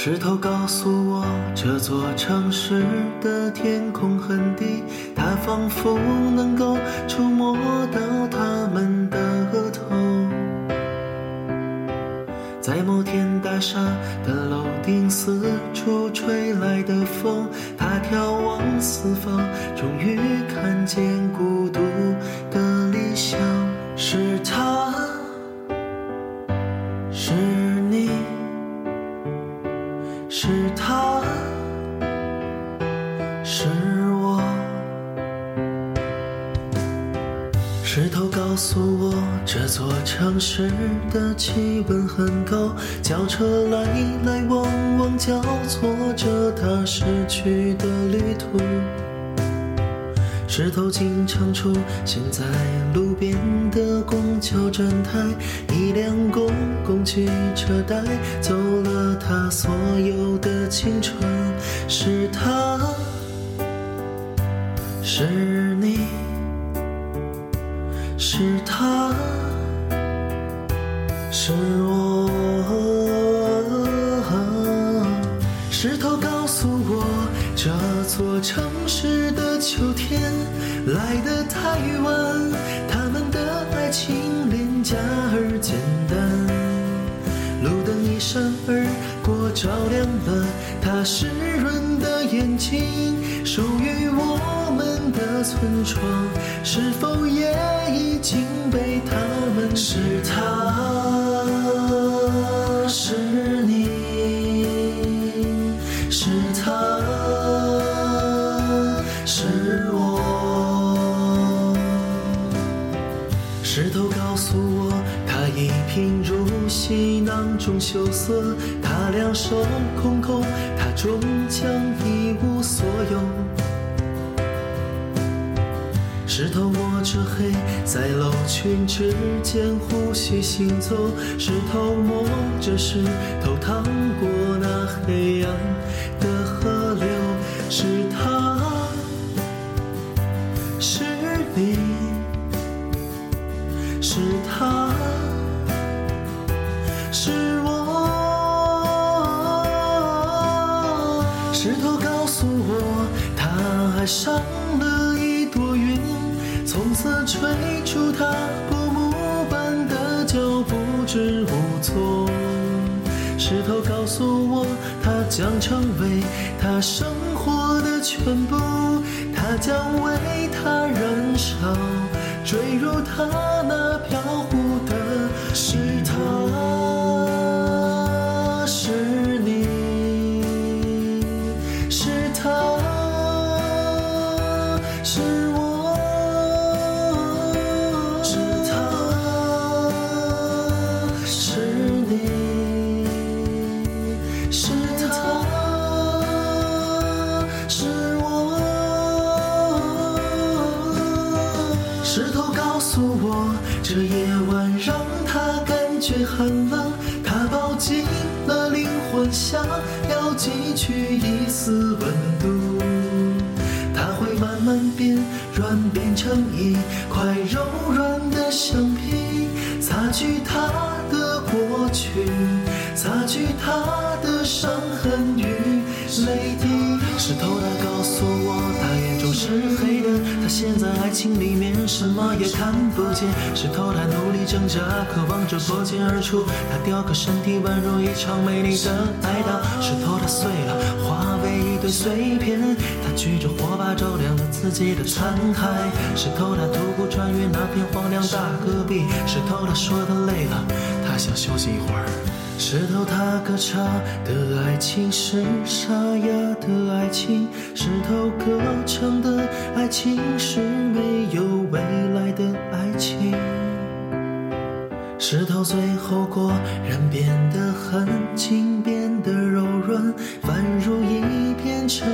石头告诉我，这座城市的天空很低，它仿佛能够触摸到他们的额头。在摩天大厦的楼顶，四处吹来的风，他眺望四方，终于看见孤独的石头告诉我，这座城市的气温很高，轿车来来往往，交错着它逝去的旅途。石头经常出现在路边的公交站台，一辆公共汽车带走了他所有的青春。是他，是你。他，是我。石头告诉我，这座城市的秋天来得太晚，他们的爱情廉价而简单。路灯一闪而过，照亮了他湿润的眼睛。属于村庄，是否也已经被他们？是他，是你，是他，是我。石头告诉我，他一贫如洗，囊中羞涩，他两手空空，他终将一无所有。石头摸着黑，在楼群之间呼吸行走。石头摸着石头，趟过那黑暗的河流。是他，是你，是他，是我。石头告诉我，他爱上了一。从此吹出他过目般的脚步，知无踪。石头告诉我，他将成为他生活的全部，他将为他燃烧，坠入他那飘忽的。是这夜晚让他感觉寒冷，他抱紧了灵魂，想要汲取一丝温度。它会慢慢变软，变成一块柔软的橡皮，擦去他的过去，擦去他的伤痕与泪滴。石头他告诉我，他眼中是黑的，它陷在爱情里面，什么也看不见。石头它努力挣扎，渴望着破茧而出，它雕刻身体宛如一场美丽的哀悼。石头它碎了，化为一堆碎片，它举着火把照亮了自己的残骸。石头它徒步穿越那片荒凉大戈壁，石头它说他累了，它想休息一会儿。石头它歌唱的爱情是沙哑的爱情，石头歌唱的爱情是没有未来的爱情。石头最后果然变得很轻，变得柔软，宛如一片尘